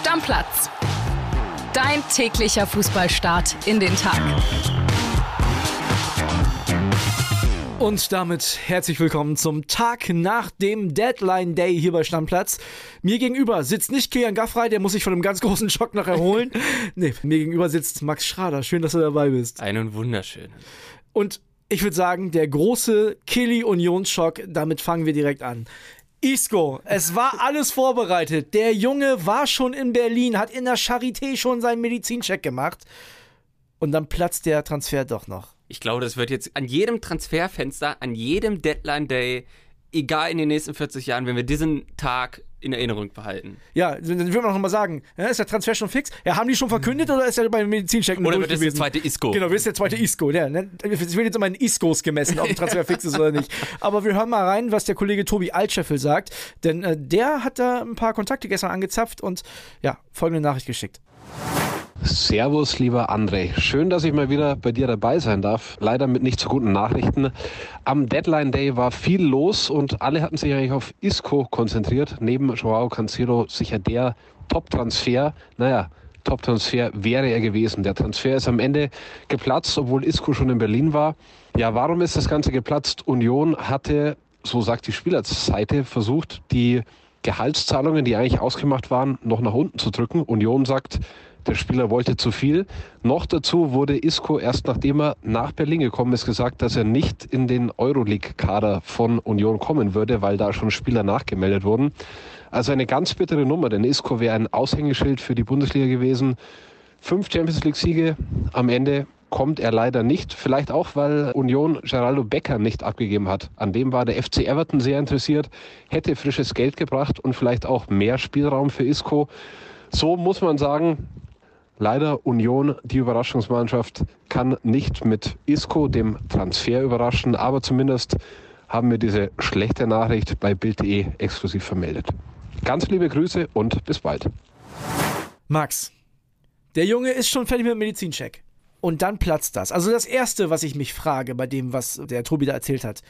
Stammplatz. Dein täglicher Fußballstart in den Tag. Und damit herzlich willkommen zum Tag nach dem Deadline Day hier bei Stammplatz. Mir gegenüber sitzt nicht Kian Gaffrey, der muss sich von einem ganz großen Schock noch erholen. nee, mir gegenüber sitzt Max Schrader. Schön, dass du dabei bist. Einen wunderschönen. Und ich würde sagen, der große Killy-Unionsschock, damit fangen wir direkt an. Isco, es war alles vorbereitet. Der Junge war schon in Berlin, hat in der Charité schon seinen Medizincheck gemacht. Und dann platzt der Transfer doch noch. Ich glaube, das wird jetzt an jedem Transferfenster, an jedem Deadline Day, egal in den nächsten 40 Jahren, wenn wir diesen Tag in Erinnerung behalten. Ja, dann würde man noch mal sagen, ist der Transfer schon fix? Ja, haben die schon verkündet oder ist er beim Medizincheck Oder wird das der zweite Isco? Genau, wird es der zweite Isco. Ja, ne? Es wird jetzt immer in Iscos gemessen, ob ein Transfer fix ist oder nicht. Aber wir hören mal rein, was der Kollege Tobi Altscheffel sagt, denn äh, der hat da ein paar Kontakte gestern angezapft und ja, folgende Nachricht geschickt. Servus, lieber André. Schön, dass ich mal wieder bei dir dabei sein darf. Leider mit nicht so guten Nachrichten. Am Deadline Day war viel los und alle hatten sich eigentlich auf Isco konzentriert. Neben Joao Cancelo sicher der Top-Transfer. Naja, Top-Transfer wäre er gewesen. Der Transfer ist am Ende geplatzt, obwohl Isco schon in Berlin war. Ja, warum ist das Ganze geplatzt? Union hatte, so sagt die Spielerseite, versucht, die Gehaltszahlungen, die eigentlich ausgemacht waren, noch nach unten zu drücken. Union sagt, der Spieler wollte zu viel. Noch dazu wurde Isco erst nachdem er nach Berlin gekommen ist gesagt, dass er nicht in den Euroleague-Kader von Union kommen würde, weil da schon Spieler nachgemeldet wurden. Also eine ganz bittere Nummer, denn Isco wäre ein Aushängeschild für die Bundesliga gewesen. Fünf Champions League-Siege am Ende kommt er leider nicht. Vielleicht auch, weil Union Geraldo Becker nicht abgegeben hat. An dem war der FC Everton sehr interessiert, hätte frisches Geld gebracht und vielleicht auch mehr Spielraum für Isco. So muss man sagen, Leider Union, die Überraschungsmannschaft, kann nicht mit Isco, dem Transfer, überraschen, aber zumindest haben wir diese schlechte Nachricht bei Bild.de exklusiv vermeldet. Ganz liebe Grüße und bis bald. Max, der Junge ist schon fertig mit dem Medizincheck. Und dann platzt das. Also das Erste, was ich mich frage bei dem, was der Tobi da erzählt hat.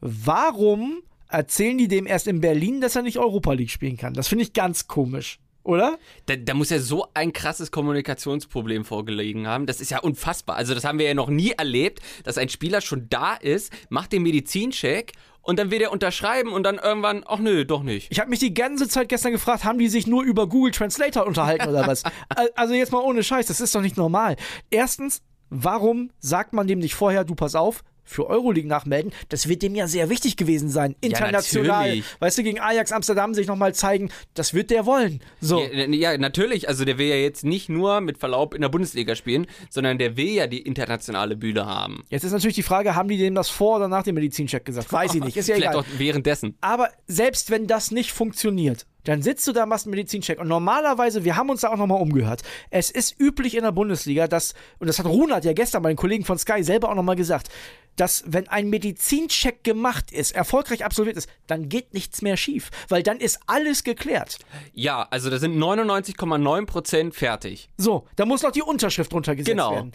Warum erzählen die dem erst in Berlin, dass er nicht Europa League spielen kann? Das finde ich ganz komisch. Oder? Da, da, muss ja so ein krasses Kommunikationsproblem vorgelegen haben. Das ist ja unfassbar. Also, das haben wir ja noch nie erlebt, dass ein Spieler schon da ist, macht den Medizincheck und dann will er unterschreiben und dann irgendwann, ach nö, doch nicht. Ich habe mich die ganze Zeit gestern gefragt, haben die sich nur über Google Translator unterhalten oder was? also jetzt mal ohne Scheiß, das ist doch nicht normal. Erstens, warum sagt man dem nicht vorher, du pass auf, für Euroleague nachmelden, das wird dem ja sehr wichtig gewesen sein. International. Ja, weißt du, gegen Ajax Amsterdam sich nochmal zeigen, das wird der wollen. So. Ja, ja, natürlich. Also der will ja jetzt nicht nur mit Verlaub in der Bundesliga spielen, sondern der will ja die internationale Bühne haben. Jetzt ist natürlich die Frage, haben die dem das vor oder nach dem Medizincheck gesagt? Weiß ich nicht. Ist ja Vielleicht egal. auch währenddessen. Aber selbst wenn das nicht funktioniert, dann sitzt du da, machst einen Medizincheck. Und normalerweise, wir haben uns da auch nochmal umgehört. Es ist üblich in der Bundesliga, dass, und das hat Runert ja gestern bei den Kollegen von Sky selber auch nochmal gesagt, dass wenn ein Medizincheck gemacht ist, erfolgreich absolviert ist, dann geht nichts mehr schief, weil dann ist alles geklärt. Ja, also da sind 99,9% fertig. So, da muss noch die Unterschrift drunter gesetzt genau. werden.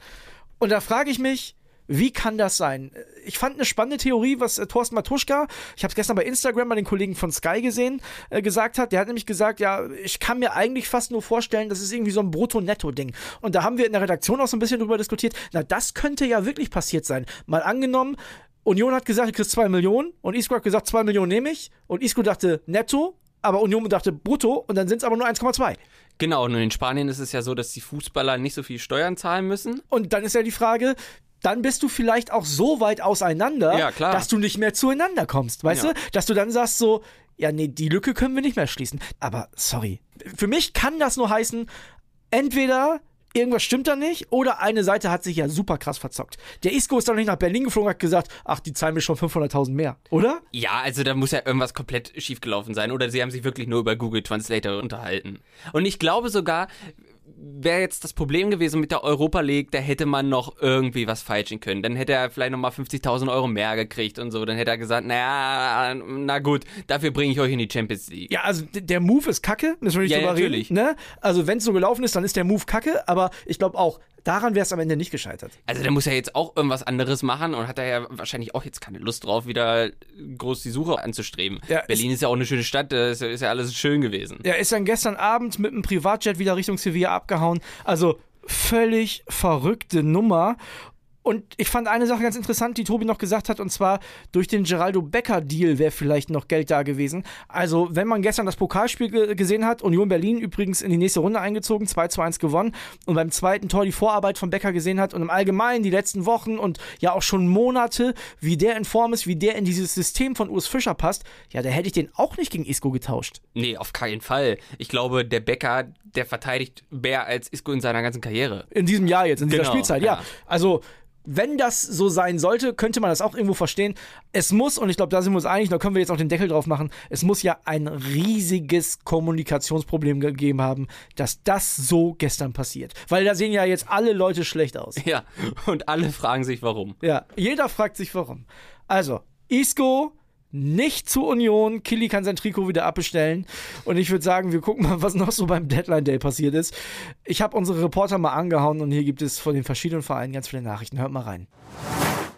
Und da frage ich mich, wie kann das sein? Ich fand eine spannende Theorie, was äh, Thorsten Matuschka, ich habe es gestern bei Instagram bei den Kollegen von Sky gesehen, äh, gesagt hat. Der hat nämlich gesagt, ja, ich kann mir eigentlich fast nur vorstellen, das ist irgendwie so ein Brutto-Netto-Ding. Und da haben wir in der Redaktion auch so ein bisschen drüber diskutiert. Na, das könnte ja wirklich passiert sein. Mal angenommen, Union hat gesagt, du kriegst 2 Millionen und Isco hat gesagt, 2 Millionen nehme ich. Und Isco dachte netto, aber Union dachte brutto und dann sind es aber nur 1,2. Genau, und in Spanien ist es ja so, dass die Fußballer nicht so viel Steuern zahlen müssen. Und dann ist ja die Frage, dann bist du vielleicht auch so weit auseinander, ja, dass du nicht mehr zueinander kommst, weißt ja. du? Dass du dann sagst so, ja, nee, die Lücke können wir nicht mehr schließen. Aber sorry, für mich kann das nur heißen, entweder irgendwas stimmt da nicht oder eine Seite hat sich ja super krass verzockt. Der Isco ist doch nicht nach Berlin geflogen und hat gesagt, ach, die zahlen mir schon 500.000 mehr, oder? Ja, also da muss ja irgendwas komplett schiefgelaufen sein oder sie haben sich wirklich nur über Google Translator unterhalten. Und ich glaube sogar, wäre jetzt das Problem gewesen mit der Europa League, da hätte man noch irgendwie was falschen können. Dann hätte er vielleicht nochmal 50.000 Euro mehr gekriegt und so. Dann hätte er gesagt, naja, na gut, dafür bringe ich euch in die Champions League. Ja, also der Move ist kacke, müssen wir nicht Ja, drüber natürlich. reden. Ne? Also wenn es so gelaufen ist, dann ist der Move kacke, aber ich glaube auch, daran wäre es am Ende nicht gescheitert. Also der muss ja jetzt auch irgendwas anderes machen und hat da ja wahrscheinlich auch jetzt keine Lust drauf, wieder groß die Suche anzustreben. Ja, Berlin ist ja auch eine schöne Stadt, ist, ja- ist ja alles schön gewesen. Er ist dann gestern Abend mit einem Privatjet wieder Richtung Sevilla abgehauen. Also völlig verrückte Nummer. Und ich fand eine Sache ganz interessant, die Tobi noch gesagt hat, und zwar durch den Geraldo Becker-Deal wäre vielleicht noch Geld da gewesen. Also, wenn man gestern das Pokalspiel ge gesehen hat, Union Berlin übrigens in die nächste Runde eingezogen, 2 zu 1 gewonnen, und beim zweiten Tor die Vorarbeit von Becker gesehen hat und im Allgemeinen die letzten Wochen und ja auch schon Monate, wie der in Form ist, wie der in dieses System von Urs Fischer passt, ja, da hätte ich den auch nicht gegen Isco getauscht. Nee, auf keinen Fall. Ich glaube, der Becker, der verteidigt mehr als Isco in seiner ganzen Karriere. In diesem Jahr jetzt, in dieser Genau, Spielzeit, ja. ja. Also, wenn das so sein sollte, könnte man das auch irgendwo verstehen. Es muss, und ich glaube, da sind wir uns einig, da können wir jetzt auch den Deckel drauf machen, es muss ja ein riesiges Kommunikationsproblem gegeben haben, dass das so gestern passiert. Weil da sehen ja jetzt alle Leute schlecht aus. Ja, und alle fragen sich, warum. Ja, jeder fragt sich warum. Also, Isco nicht zu Union. Killy kann sein Trikot wieder abbestellen. Und ich würde sagen, wir gucken mal, was noch so beim Deadline Day passiert ist. Ich habe unsere Reporter mal angehauen und hier gibt es von den verschiedenen Vereinen ganz viele Nachrichten. Hört mal rein.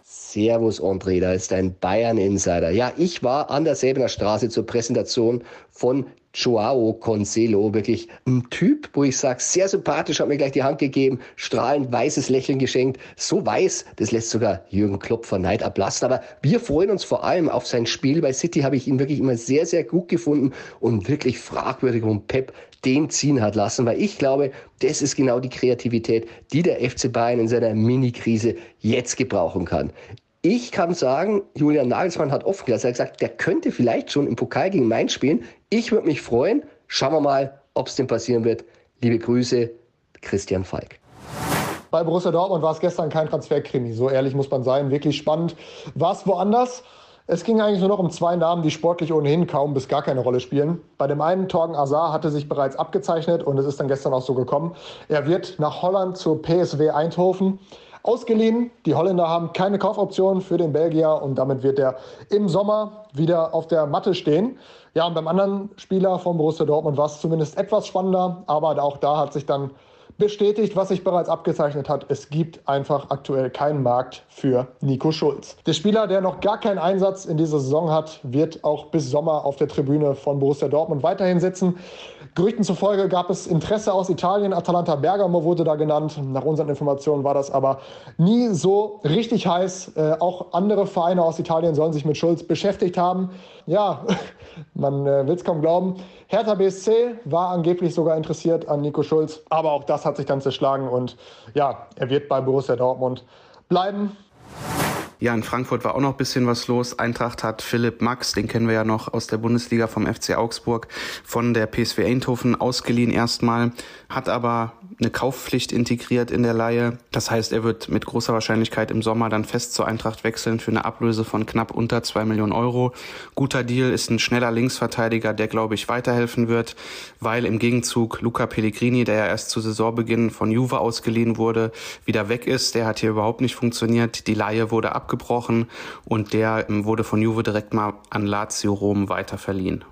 Servus André, da ist dein Bayern-Insider. Ja, ich war an der Säbener Straße zur Präsentation von Joao Concelo, wirklich ein Typ, wo ich sage, sehr sympathisch, hat mir gleich die Hand gegeben, strahlend weißes Lächeln geschenkt, so weiß, das lässt sogar Jürgen Klopp vor Neid ablassen. Aber wir freuen uns vor allem auf sein Spiel. Bei City habe ich ihn wirklich immer sehr, sehr gut gefunden und wirklich fragwürdig, warum Pep den ziehen hat lassen, weil ich glaube, das ist genau die Kreativität, die der FC Bayern in seiner Mini-Krise jetzt gebrauchen kann. Ich kann sagen, Julian Nagelsmann hat offen gelassen, er hat gesagt, der könnte vielleicht schon im Pokal gegen Mainz spielen. Ich würde mich freuen. Schauen wir mal, ob es denn passieren wird. Liebe Grüße, Christian Falk. Bei Borussia Dortmund war es gestern kein Transferkrimi, so ehrlich muss man sein. Wirklich spannend war es woanders. Es ging eigentlich nur noch um zwei Namen, die sportlich ohnehin kaum bis gar keine Rolle spielen. Bei dem einen, Torgen Azar, hatte sich bereits abgezeichnet und es ist dann gestern auch so gekommen. Er wird nach Holland zur PSW Eindhoven ausgeliehen. Die Holländer haben keine Kaufoption für den Belgier und damit wird er im Sommer wieder auf der Matte stehen. Ja, und beim anderen Spieler von Borussia Dortmund war es zumindest etwas spannender, aber auch da hat sich dann bestätigt, was sich bereits abgezeichnet hat. Es gibt einfach aktuell keinen Markt für Nico Schulz. Der Spieler, der noch gar keinen Einsatz in dieser Saison hat, wird auch bis Sommer auf der Tribüne von Borussia Dortmund weiterhin sitzen. Gerüchten zufolge gab es Interesse aus Italien. Atalanta Bergamo wurde da genannt. Nach unseren Informationen war das aber nie so richtig heiß. Äh, auch andere Vereine aus Italien sollen sich mit Schulz beschäftigt haben. Ja, man äh, will es kaum glauben. Hertha BSC war angeblich sogar interessiert an Nico Schulz, aber auch das hat sich dann zerschlagen und ja, er wird bei Borussia Dortmund bleiben. Ja, in Frankfurt war auch noch ein bisschen was los. Eintracht hat Philipp Max, den kennen wir ja noch aus der Bundesliga vom FC Augsburg, von der PSV Eindhoven ausgeliehen erstmal, hat aber eine Kaufpflicht integriert in der Laie. Das heißt, er wird mit großer Wahrscheinlichkeit im Sommer dann fest zur Eintracht wechseln für eine Ablöse von knapp unter zwei Millionen Euro. Guter Deal ist ein schneller Linksverteidiger, der, glaube ich, weiterhelfen wird, weil im Gegenzug Luca Pellegrini, der ja erst zu Saisonbeginn von Juve ausgeliehen wurde, wieder weg ist. Der hat hier überhaupt nicht funktioniert. Die Laie wurde abgebrochen und der ähm, wurde von Juve direkt mal an Lazio Rom weiterverliehen.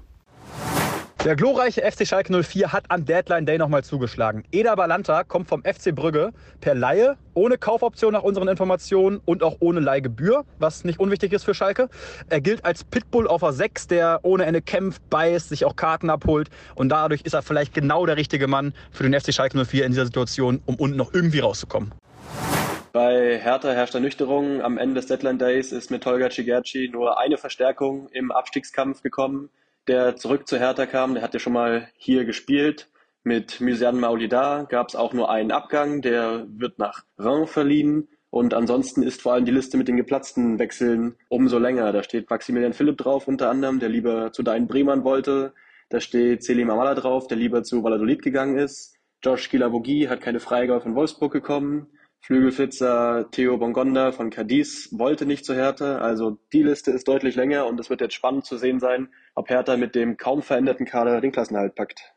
Der glorreiche FC Schalke 04 hat am Deadline Day nochmal zugeschlagen. Eda Balanta kommt vom FC Brügge per Laie, ohne Kaufoption nach unseren Informationen und auch ohne Leihgebühr, was nicht unwichtig ist für Schalke. Er gilt als Pitbull auf der 6, der ohne Ende kämpft, beißt, sich auch Karten abholt und dadurch ist er vielleicht genau der richtige Mann für den FC Schalke 04 in dieser Situation, um unten noch irgendwie rauszukommen. Bei Hertha herrscht Ernüchterung. Am Ende des Deadline Days ist mit Tolga Cigerci nur eine Verstärkung im Abstiegskampf gekommen, der zurück zu Hertha kam. Der hat ja schon mal hier gespielt. Mit Mysian Maulida gab es auch nur einen Abgang. Der wird nach Reims verliehen. Und ansonsten ist vor allem die Liste mit den geplatzten Wechseln umso länger. Da steht Maximilian Philipp drauf unter anderem, der lieber zu Dein Bremern wollte. Da steht Selim Amala drauf, der lieber zu Valladolid gegangen ist. Josh Kilavogi hat keine Freigabe von Wolfsburg bekommen. Flügelflitzer Theo Bongonda von Cadiz wollte nicht zu Hertha. Also die Liste ist deutlich länger und es wird jetzt spannend zu sehen sein, ob Hertha mit dem kaum veränderten Kader den Klassenerhalt packt.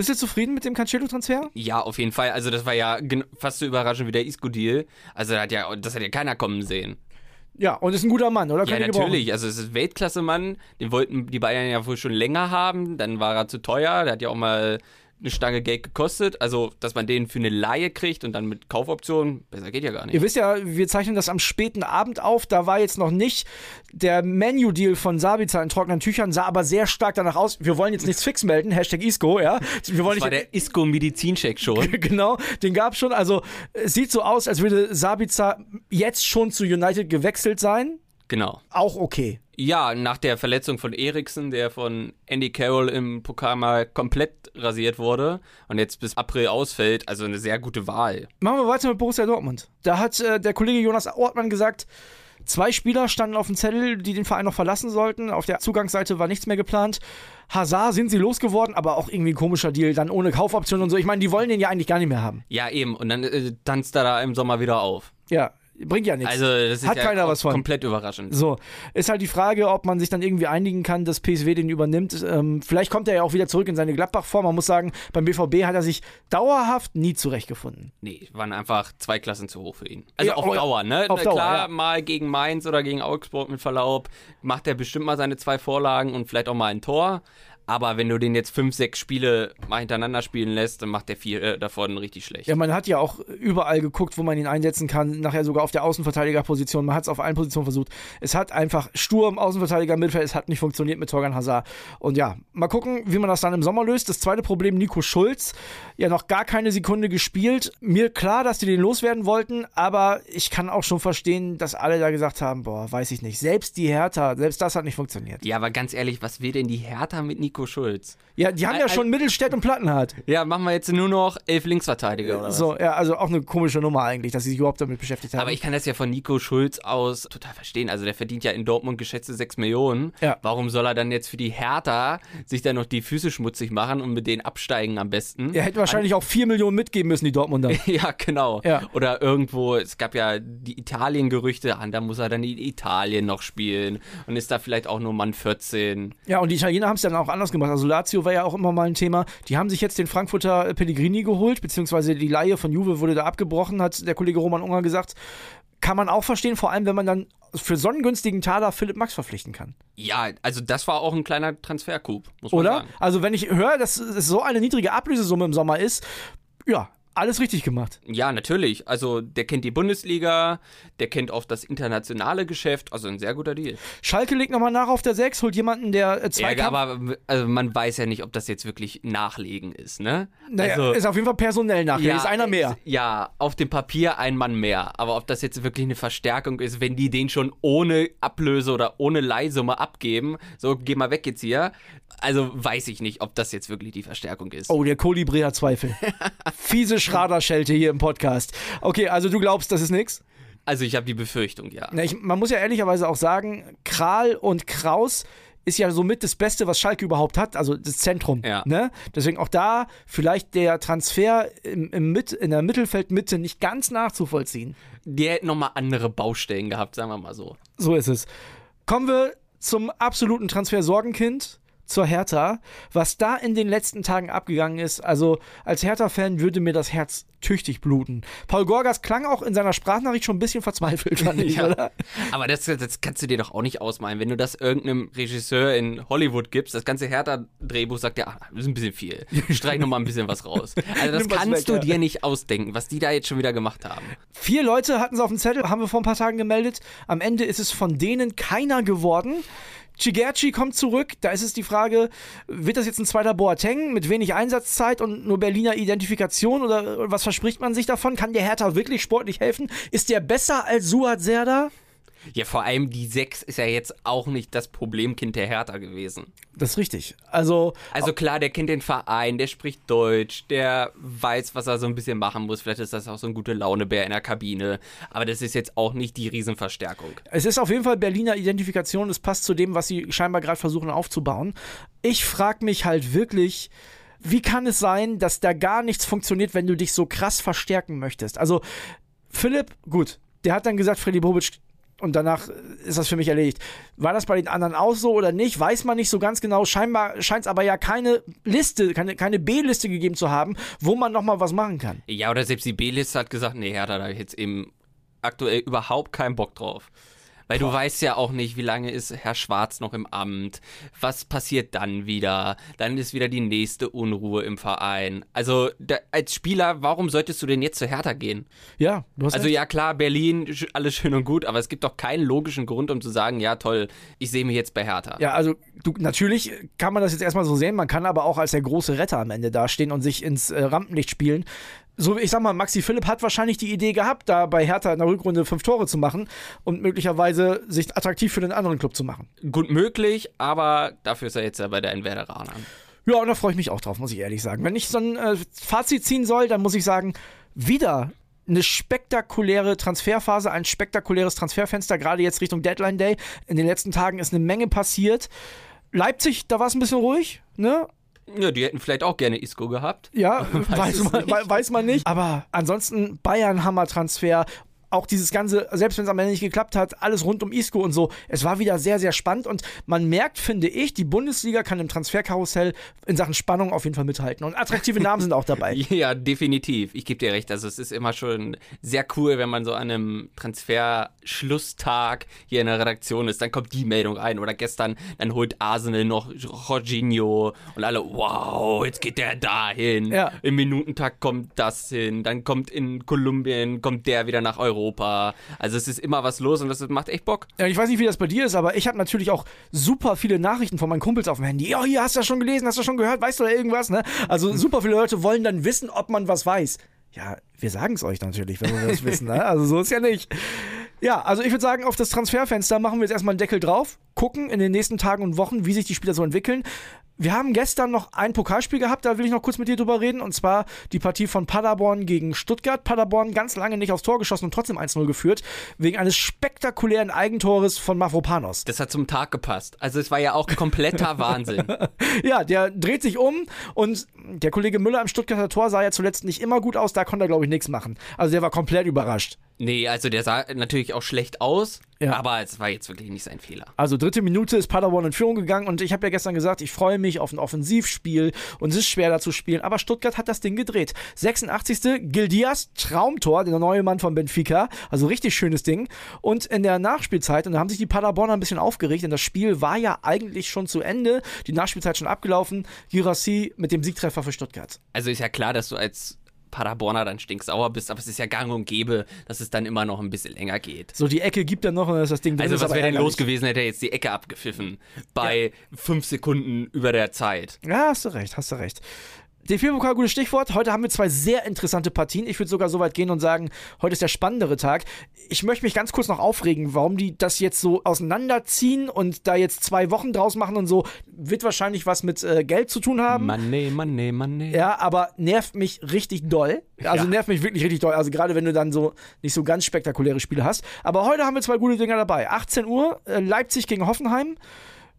Bist du zufrieden mit dem Cancelo-Transfer? Ja, auf jeden Fall. Also das war ja fast so überraschend wie der Isco-Deal. Also das hat, ja, das hat ja keiner kommen sehen. Ja, und ist ein guter Mann, oder? Ja, natürlich. Also es ist ein Weltklasse-Mann. Den wollten die Bayern ja wohl schon länger haben. Dann war er zu teuer. Der hat ja auch mal eine Stange Geld gekostet. Also, dass man den für eine Laie kriegt und dann mit Kaufoption, besser geht ja gar nicht. Ihr wisst ja, wir zeichnen das am späten Abend auf. Da war jetzt noch nicht der Menu-Deal von Sabitzer in trockenen Tüchern, sah aber sehr stark danach aus. Wir wollen jetzt nichts fix melden, Hashtag Isco, ja. Wir wollen das war der Isco-Medizincheck schon. genau, den gab es schon. Also, es sieht so aus, als würde Sabitzer jetzt schon zu United gewechselt sein. Genau. Auch okay. Ja, nach der Verletzung von Eriksen, der von Andy Carroll im Pokal mal komplett rasiert wurde und jetzt bis April ausfällt, also eine sehr gute Wahl. Machen wir weiter mit Borussia Dortmund. Da hat äh, der Kollege Jonas Ortmann gesagt, Zwei Spieler standen auf dem Zettel, die den Verein noch verlassen sollten. Auf der Zugangsseite war nichts mehr geplant. Hazard sind sie losgeworden, aber auch irgendwie ein komischer Deal, dann ohne Kaufoption und so. Ich meine, die wollen den ja eigentlich gar nicht mehr haben. Ja, eben. Und dann äh, tanzt er da im Sommer wieder auf. Ja, bringt ja nichts. Also, das ist Hat ja keiner was von. komplett überraschend. So, ist halt die Frage, ob man sich dann irgendwie einigen kann, dass PSW den übernimmt. Ähm, vielleicht kommt er ja auch wieder zurück in seine Gladbach-Form. Man muss sagen, beim BVB hat er sich dauerhaft nie zurechtgefunden. Nee, waren einfach zwei Klassen zu hoch für ihn. Also Ja, auf oh, Dauer, ne? auf Dauer, Klar, ja. mal gegen Mainz oder gegen Augsburg mit Verlaub macht er bestimmt mal seine zwei Vorlagen und vielleicht auch mal ein Tor. Aber wenn du den jetzt fünf, sechs Spiele mal hintereinander spielen lässt, dann macht der vier äh, davon richtig schlecht. Ja, man hat ja auch überall geguckt, wo man ihn einsetzen kann. Nachher sogar auf der Außenverteidigerposition. Man hat es auf allen Positionen versucht. Es hat einfach Sturm, Außenverteidiger, Mittelfeld. Es hat nicht funktioniert mit Torgan Hazard. Und ja, mal gucken, wie man das dann im Sommer löst. Das zweite Problem, Nico Schulz. Ja, noch gar keine Sekunde gespielt. Mir klar, dass die den loswerden wollten. Aber ich kann auch schon verstehen, dass alle da gesagt haben, boah, weiß ich nicht. Selbst die Hertha, selbst das hat nicht funktioniert. Ja, aber ganz ehrlich, was will denn die Hertha mit Nico Schulz? Ja, die haben ja Al- schon Mittelstädt und Plattenhardt. Ja, machen wir jetzt nur noch elf Linksverteidiger oder was? So, ja, also auch eine komische Nummer eigentlich, dass sie sich überhaupt damit beschäftigt haben. Aber ich kann das ja von Nico Schulz aus total verstehen. Also der verdient ja in Dortmund geschätzte 6 Millionen. Ja. Warum soll er dann jetzt für die Hertha sich dann noch die Füße schmutzig machen und mit denen absteigen am besten? er hätte wahrscheinlich auch 4 Millionen mitgeben müssen, die Dortmunder. Ja, genau. Ja. Oder irgendwo, es gab ja die Italien-Gerüchte, ah, da muss er dann in Italien noch spielen und ist da vielleicht auch nur Mann 14. Ja, und die Italiener haben es dann auch anders gemacht. Also Lazio war ja auch immer mal ein Thema. Die haben sich jetzt den Frankfurter äh, Pellegrini geholt, beziehungsweise die Laie von Juve wurde da abgebrochen, hat der Kollege Roman Unger gesagt. Kann man auch verstehen, vor allem wenn man dann für so einen günstigen Taler Philipp Max verpflichten kann. Ja, also das war auch ein kleiner Transfercoup, muss man Oder? sagen. Also wenn ich höre, dass es so eine niedrige Ablösesumme im Sommer ist, ja, alles richtig gemacht. Ja, natürlich. Also der kennt die Bundesliga, der kennt auch das internationale Geschäft, also ein sehr guter Deal. Schalke legt nochmal nach auf der 6, holt jemanden, der äh, zwei Ja, aber also man weiß ja nicht, ob das jetzt wirklich Nachlegen ist, ne? Naja, also, ist auf jeden Fall personell nachher. ist einer mehr. Ja, auf dem Papier ein Mann mehr. Aber ob das jetzt wirklich eine Verstärkung ist, wenn die den schon ohne Ablöse oder ohne Leihsumme abgeben, so geh mal weg jetzt hier. Also weiß ich nicht, ob das jetzt wirklich die Verstärkung ist. Oh, der Kolibri hat Zweifel. Fiese Schraderschelte hier im Podcast. Okay, also du glaubst, das ist nix? Also ich habe die Befürchtung, ja. Na, ich, man muss ja ehrlicherweise auch sagen, Kral und Kraus ist ja somit das Beste, was Schalke überhaupt hat, also das Zentrum. Ja. Ne? Deswegen auch da vielleicht der Transfer im, im Mit, in der Mittelfeldmitte nicht ganz nachzuvollziehen. Die hätten nochmal andere Baustellen gehabt, sagen wir mal so. So ist es. Kommen wir zum absoluten Transfer-Sorgenkind, zur Hertha. Was da in den letzten Tagen abgegangen ist, also als Hertha-Fan würde mir das Herz tüchtig bluten. Paul Gorgas klang auch in seiner Sprachnachricht schon ein bisschen verzweifelt, fand ich, Ja. oder? Aber das, das kannst du dir doch auch nicht ausmalen. Wenn du das irgendeinem Regisseur in Hollywood gibst, das ganze Hertha-Drehbuch sagt ja, ah, das ist ein bisschen viel. Streich noch mal ein bisschen was raus. Also das kannst weg, du ja. dir nicht ausdenken, was die da jetzt schon wieder gemacht haben. Vier Leute hatten es auf dem Zettel, haben wir vor ein paar Tagen gemeldet. Am Ende ist es von denen keiner geworden. Chigerci kommt zurück. Da ist es die Frage, wird das jetzt ein zweiter Boateng mit wenig Einsatzzeit und nur Berliner Identifikation oder was verspricht man sich davon? Kann der Hertha wirklich sportlich helfen? Ist der besser als Suat Serdar? Ja, vor allem die 6 ist ja jetzt auch nicht das Problemkind der Hertha gewesen. Das ist richtig. Also, Also klar, der kennt den Verein, der spricht Deutsch, der weiß, was er so ein bisschen machen muss. Vielleicht ist das auch so ein gute Launebär in der Kabine. Aber das ist jetzt auch nicht die Riesenverstärkung. Es ist auf jeden Fall Berliner Identifikation. Es passt zu dem, was sie scheinbar gerade versuchen aufzubauen. Ich frage mich halt wirklich, wie kann es sein, dass da gar nichts funktioniert, wenn du dich so krass verstärken möchtest? Also, Philipp, gut, der hat dann gesagt, Freddy Bobic. Und danach ist das für mich erledigt. War das bei den anderen auch so oder nicht? Weiß man nicht so ganz genau. Scheinbar scheint es aber ja keine Liste, keine, keine B-Liste gegeben zu haben, wo man nochmal was machen kann. Ja, oder selbst die B-Liste hat gesagt, nee, Hertha, da hab ich jetzt eben aktuell überhaupt keinen Bock drauf. Weil du weißt ja auch nicht, wie lange ist Herr Schwarz noch im Amt, was passiert dann wieder, dann ist wieder die nächste Unruhe im Verein. Also da, als Spieler, warum solltest du denn jetzt zu Hertha gehen? Ja, du hast Also recht. ja klar, Berlin, alles schön und gut, aber es gibt doch keinen logischen Grund, um zu sagen, ja toll, ich sehe mich jetzt bei Hertha. Ja, also du, natürlich kann man das jetzt erstmal so sehen, man kann aber auch als der große Retter am Ende dastehen und sich ins äh, Rampenlicht spielen. So, ich sag mal, Maxi Philipp hat wahrscheinlich die Idee gehabt, da bei Hertha in der Rückrunde fünf Tore zu machen und möglicherweise sich attraktiv für den anderen Club zu machen. Gut möglich, aber dafür ist er jetzt ja bei der Werderanern. Ja, und da freue ich mich auch drauf, muss ich ehrlich sagen. Wenn ich so ein äh, Fazit ziehen soll, dann muss ich sagen, wieder eine spektakuläre Transferphase, ein spektakuläres Transferfenster, gerade jetzt Richtung Deadline Day. In den letzten Tagen ist eine Menge passiert. Leipzig, da war es ein bisschen ruhig, ne? Ja, die hätten vielleicht auch gerne Isco gehabt. Ja, weiß, es man, weiß man nicht. Aber ansonsten Bayern Hammer-Transfer. Auch dieses Ganze, selbst wenn es am Ende nicht geklappt hat, alles rund um Isco und so. Es war wieder sehr, sehr spannend und man merkt, finde ich, die Bundesliga kann im Transferkarussell in Sachen Spannung auf jeden Fall mithalten. Und attraktive Namen sind auch dabei. Ja, definitiv. Ich gebe dir recht. Also es ist immer schon sehr cool, wenn man so an einem Transferschlusstag hier in der Redaktion ist. Dann kommt die Meldung ein. Oder gestern, dann holt Arsenal noch Jorginho und alle, wow, jetzt geht der dahin. Ja. Im Minutentakt kommt das hin. Dann kommt in Kolumbien, kommt der wieder nach Europa. Also es ist immer was los und das macht echt Bock. Ja, ich weiß nicht, wie das bei dir ist, aber ich habe natürlich auch super viele Nachrichten von meinen Kumpels auf dem Handy. Ja, hier hast du das schon gelesen, hast du schon gehört, weißt du da irgendwas, ne? Also super viele Leute wollen dann wissen, ob man was weiß. Ja, wir sagen es euch natürlich, wenn wir das wissen, ne? Also so ist ja nicht. Ja, also ich würde sagen, auf das Transferfenster machen wir jetzt erstmal einen Deckel drauf, gucken in den nächsten Tagen und Wochen, wie sich die Spieler so entwickeln. Wir haben gestern noch ein Pokalspiel gehabt, da will ich noch kurz mit dir drüber reden, und zwar die Partie von Paderborn gegen Stuttgart. Paderborn ganz lange nicht aufs Tor geschossen und trotzdem 1-0 geführt, wegen eines spektakulären Eigentores von Mavropanos. Das hat zum Tag gepasst. Also es war ja auch kompletter Wahnsinn. Ja, der dreht sich um und der Kollege Müller im Stuttgarter Tor sah ja zuletzt nicht immer gut aus, da konnte er, glaube ich, nichts machen. Also der war komplett überrascht. Nee, also der sah natürlich auch schlecht aus, Ja. aber es war jetzt wirklich nicht sein Fehler. Also dritte Minute ist Paderborn in Führung gegangen und ich habe ja gestern gesagt, ich freue mich auf ein Offensivspiel und es ist schwer da zu spielen, aber Stuttgart hat das Ding gedreht. 86. Gildias Traumtor, der neue Mann von Benfica, also richtig schönes Ding. Und in der Nachspielzeit, und da haben sich die Paderborner ein bisschen aufgeregt, denn das Spiel war ja eigentlich schon zu Ende, die Nachspielzeit schon abgelaufen, Girassi mit dem Siegtreffer für Stuttgart. Also ist ja klar, dass du als Paderborner dann stinksauer bist, aber es ist ja gang und gäbe, dass es dann immer noch ein bisschen länger geht. So, die Ecke gibt er noch und dann ist das Ding drin. Also was wäre denn los gewesen, hätte er jetzt die Ecke abgepfiffen bei fünf Sekunden über der Zeit. Ja, hast du recht, hast du recht. DFB-Pokal, gutes Stichwort. Heute haben wir zwei sehr interessante Partien. Ich würde sogar so weit gehen und sagen, heute ist der spannendere Tag. Ich möchte mich ganz kurz noch aufregen, warum die das jetzt so auseinanderziehen und da jetzt zwei Wochen draus machen und so. Wird wahrscheinlich was mit äh, Geld zu tun haben. Money, money, money. Ja, aber nervt mich richtig doll. Also Ja. nervt mich wirklich richtig doll. Also gerade wenn du dann so nicht so ganz spektakuläre Spiele hast. Aber heute haben wir zwei gute Dinger dabei. 18 Uhr, äh, Leipzig gegen Hoffenheim.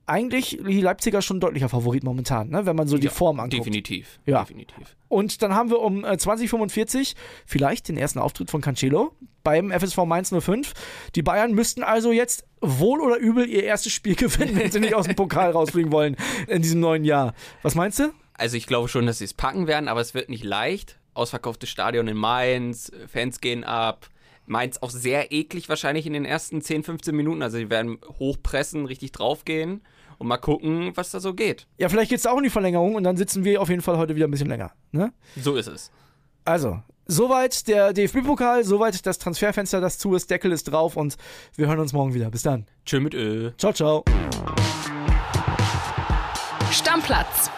Eigentlich die Leipziger schon deutlicher Favorit momentan, ne? wenn man so die Form anguckt. Definitiv. Ja. Definitiv. Und dann haben wir um äh, 2045 vielleicht den ersten Auftritt von Cancelo beim FSV Mainz 05. Die Bayern müssten also jetzt wohl oder übel ihr erstes Spiel gewinnen, wenn sie nicht aus dem Pokal rausfliegen wollen in diesem neuen Jahr. Was meinst du? Also ich glaube schon, dass sie es packen werden, aber es wird nicht leicht. Ausverkauftes Stadion in Mainz, Fans gehen ab. Mainz auch sehr eklig wahrscheinlich in den ersten 10, 15 Minuten. Also sie werden hochpressen, richtig draufgehen und mal gucken, was da so geht. Ja, vielleicht geht es auch in die Verlängerung und dann sitzen wir auf jeden Fall heute wieder ein bisschen länger. Ne? So ist es. Also, soweit der DFB-Pokal, soweit das Transferfenster, das zu ist, Deckel ist drauf und wir hören uns morgen wieder. Bis dann. Tschö mit Ö. Ciao, ciao. Stammplatz.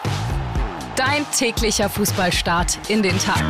Dein täglicher Fußballstart in den Tag.